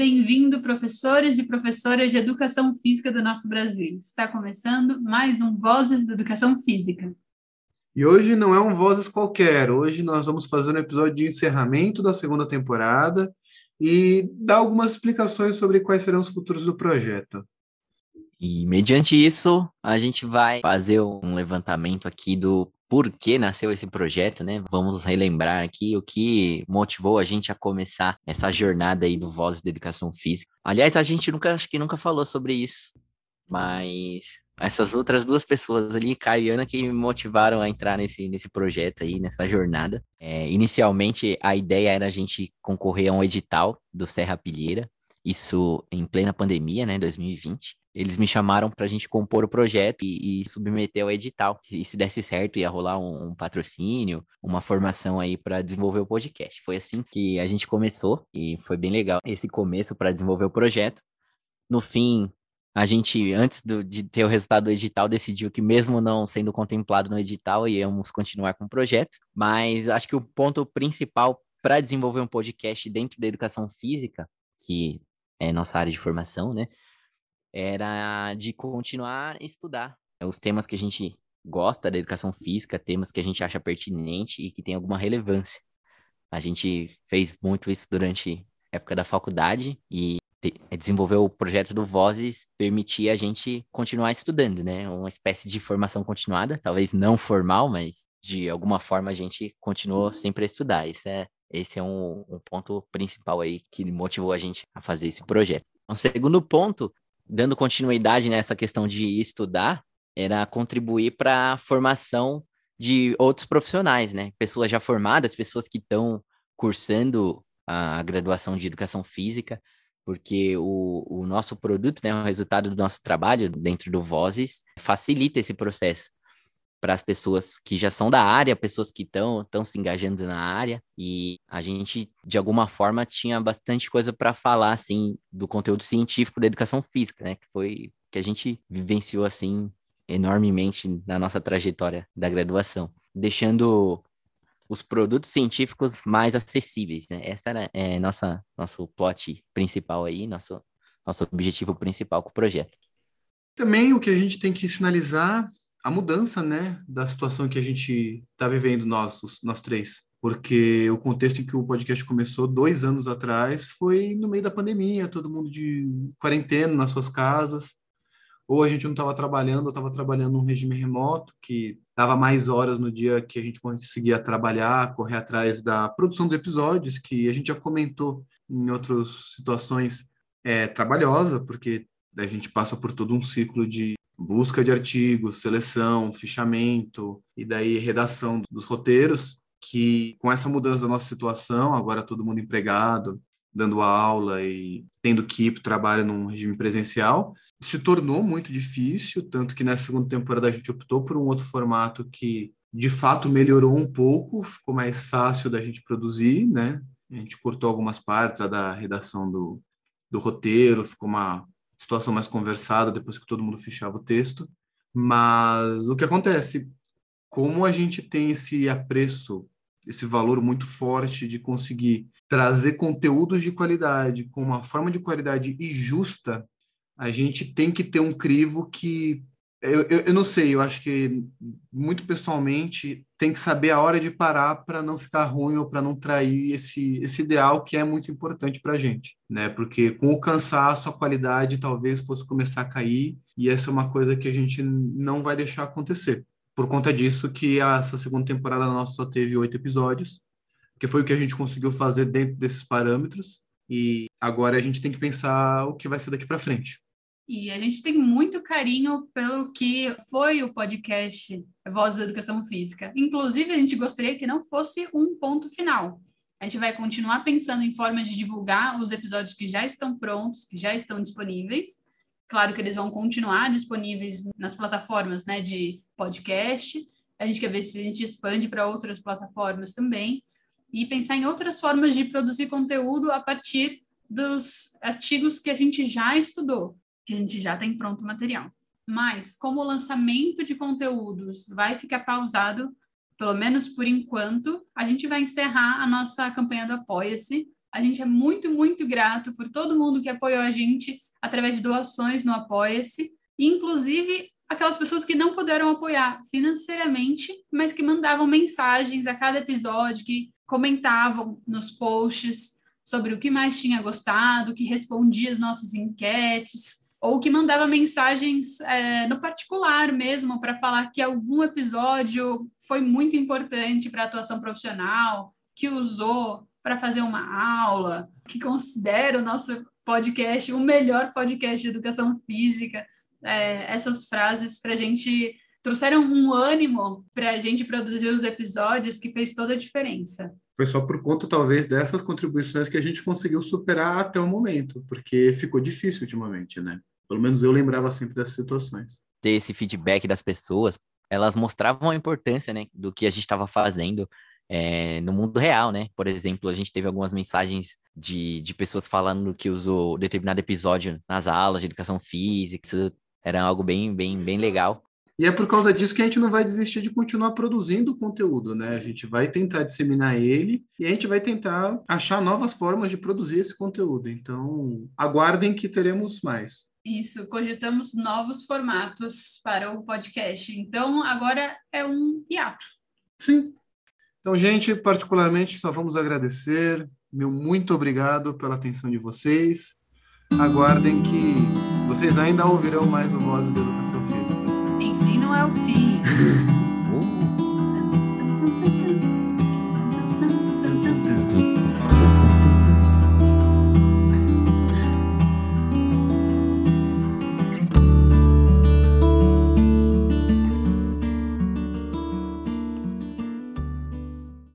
Bem-vindo, professores e professoras de educação física do nosso Brasil. Está começando mais um Vozes da Educação Física. E hoje não é um Vozes qualquer, hoje nós vamos fazer um episódio de encerramento da segunda temporada e dar algumas explicações sobre quais serão os futuros do projeto. E mediante isso, a gente vai fazer um levantamento aqui do por que nasceu esse projeto, né? Vamos relembrar aqui o que motivou a gente a começar essa jornada aí do Voz da Educação Física. Aliás, a gente nunca, acho que nunca falou sobre isso, mas essas outras duas pessoas ali, Caio e Ana, que me motivaram a entrar nesse, nesse projeto aí, nessa jornada. É, inicialmente, a ideia era a gente concorrer a um edital do Serra Pilheira, isso em plena pandemia, né, 2020 eles me chamaram para a gente compor o projeto e, e, submeter ao edital. E se desse certo, ia rolar um, um patrocínio, uma formação aí para desenvolver o podcast. Foi assim que a gente começou e foi bem legal esse começo para desenvolver o projeto. No fim, a gente, antes do, de ter o resultado do edital, decidiu que, mesmo não sendo contemplado no edital, íamos continuar com o projeto. Mas acho que o ponto principal para desenvolver um podcast dentro da educação física, que é nossa área de formação, né? Era de continuar a estudar os temas que a gente gosta da educação física, temas que a gente acha pertinente e que tem alguma relevância. A gente fez muito isso durante a época da faculdade e desenvolver o projeto do Vozes permitia a gente continuar estudando, né? Uma espécie de formação continuada, talvez não formal, mas de alguma forma a gente continuou sempre a estudar. Isso é, esse é um, um ponto principal aí que motivou a gente a fazer esse projeto. Um segundo ponto dando continuidade nessa questão de estudar, era contribuir para a formação de outros profissionais, né? Pessoas já formadas, pessoas que estão cursando a graduação de educação física, porque o, o nosso produto, né, o resultado do nosso trabalho dentro do Vozes, facilita esse processo para as pessoas que já são da área, pessoas que estão estão se engajando na área e a gente de alguma forma tinha bastante coisa para falar assim do conteúdo científico da educação física, né, que foi que a gente vivenciou assim enormemente na nossa trajetória da graduação, deixando os produtos científicos mais acessíveis, né? Essa era é, nossa nosso plot principal aí, nosso nosso objetivo principal com o projeto. Também o que a gente tem que sinalizar a mudança, né, da situação que a gente está vivendo nós, os, nós três. Porque o contexto em que o podcast começou dois anos atrás foi no meio da pandemia, todo mundo de quarentena nas suas casas. Ou a gente não estava trabalhando, ou estava trabalhando num regime remoto, que dava mais horas no dia que a gente conseguia trabalhar, correr atrás da produção dos episódios, que a gente já comentou em outras situações é, trabalhosa, porque a gente passa por todo um ciclo de busca de artigos, seleção, fichamento e daí redação dos roteiros, que com essa mudança da nossa situação, agora todo mundo empregado, dando aula e tendo que ir para o trabalho num regime presencial, se tornou muito difícil, tanto que na segunda temporada a gente optou por um outro formato que de fato melhorou um pouco, ficou mais fácil da gente produzir, né? A gente cortou algumas partes a da redação do, do roteiro, ficou uma situação mais conversada depois que todo mundo fechava o texto. Mas o que acontece? Como a gente tem esse apreço, esse valor muito forte de conseguir trazer conteúdos de qualidade com uma forma de qualidade e justa, a gente tem que ter um crivo que eu, eu, eu, não sei, eu acho que muito pessoalmente tem que saber a hora de parar para não ficar ruim ou para não trair esse, esse ideal que é muito importante para a gente, né? Porque com o cansaço a qualidade talvez fosse começar a cair e essa é uma coisa que a gente não vai deixar acontecer. Por conta disso que essa segunda temporada nossa só teve oito episódios, que foi o que a gente conseguiu fazer dentro desses parâmetros e agora a gente tem que pensar o que vai ser daqui para frente. E a gente tem muito carinho pelo que foi o podcast Voz da Educação Física. Inclusive, a gente gostaria que não fosse um ponto final. A gente vai continuar pensando em formas de divulgar os episódios que já estão prontos, que já estão disponíveis. Claro que eles vão continuar disponíveis nas plataformas né, de podcast. A gente quer ver se a gente expande para outras plataformas também. E pensar em outras formas de produzir conteúdo a partir dos artigos que a gente já estudou que a gente já tem pronto o material. Mas, como o lançamento de conteúdos vai ficar pausado, pelo menos por enquanto, a gente vai encerrar a nossa campanha do Apoia-se A gente é muito, muito grato por todo mundo que apoiou a gente através de doações no Apoia-se, inclusive aquelas pessoas que não puderam apoiar financeiramente, mas que mandavam mensagens a cada episódio, que comentavam nos posts sobre o que mais tinha gostado, que respondia as nossas enquetes, ou que mandava mensagens é, no particular mesmo para falar que algum episódio foi muito importante para a atuação profissional, que usou para fazer uma aula, que considera o nosso podcast o melhor podcast de educação física é, essas frases para a gente trouxeram um ânimo para a gente produzir os episódios que fez toda a diferença. Foi só por conta, talvez, dessas contribuições que a gente conseguiu superar até o momento, porque ficou difícil ultimamente, né? Pelo menos eu lembrava sempre dessas situações. Ter esse feedback das pessoas, elas mostravam a importância, né, do que a gente estava fazendo é, no mundo real, né? Por exemplo, a gente teve algumas mensagens de, de pessoas falando que usou determinado episódio nas aulas de educação física, isso era algo bem, bem, bem legal. E é por causa disso que a gente não vai desistir de continuar produzindo conteúdo, né? A gente vai tentar disseminar ele e a gente vai tentar achar novas formas de produzir esse conteúdo. Então, aguardem que teremos mais. Isso, cogitamos novos formatos para o podcast. Então, agora é um hiato. Sim. Então, gente, particularmente, só vamos agradecer. Meu muito obrigado pela atenção de vocês. Aguardem que vocês ainda ouvirão mais o Vozes da Educação Física. Enfim, não é o fim.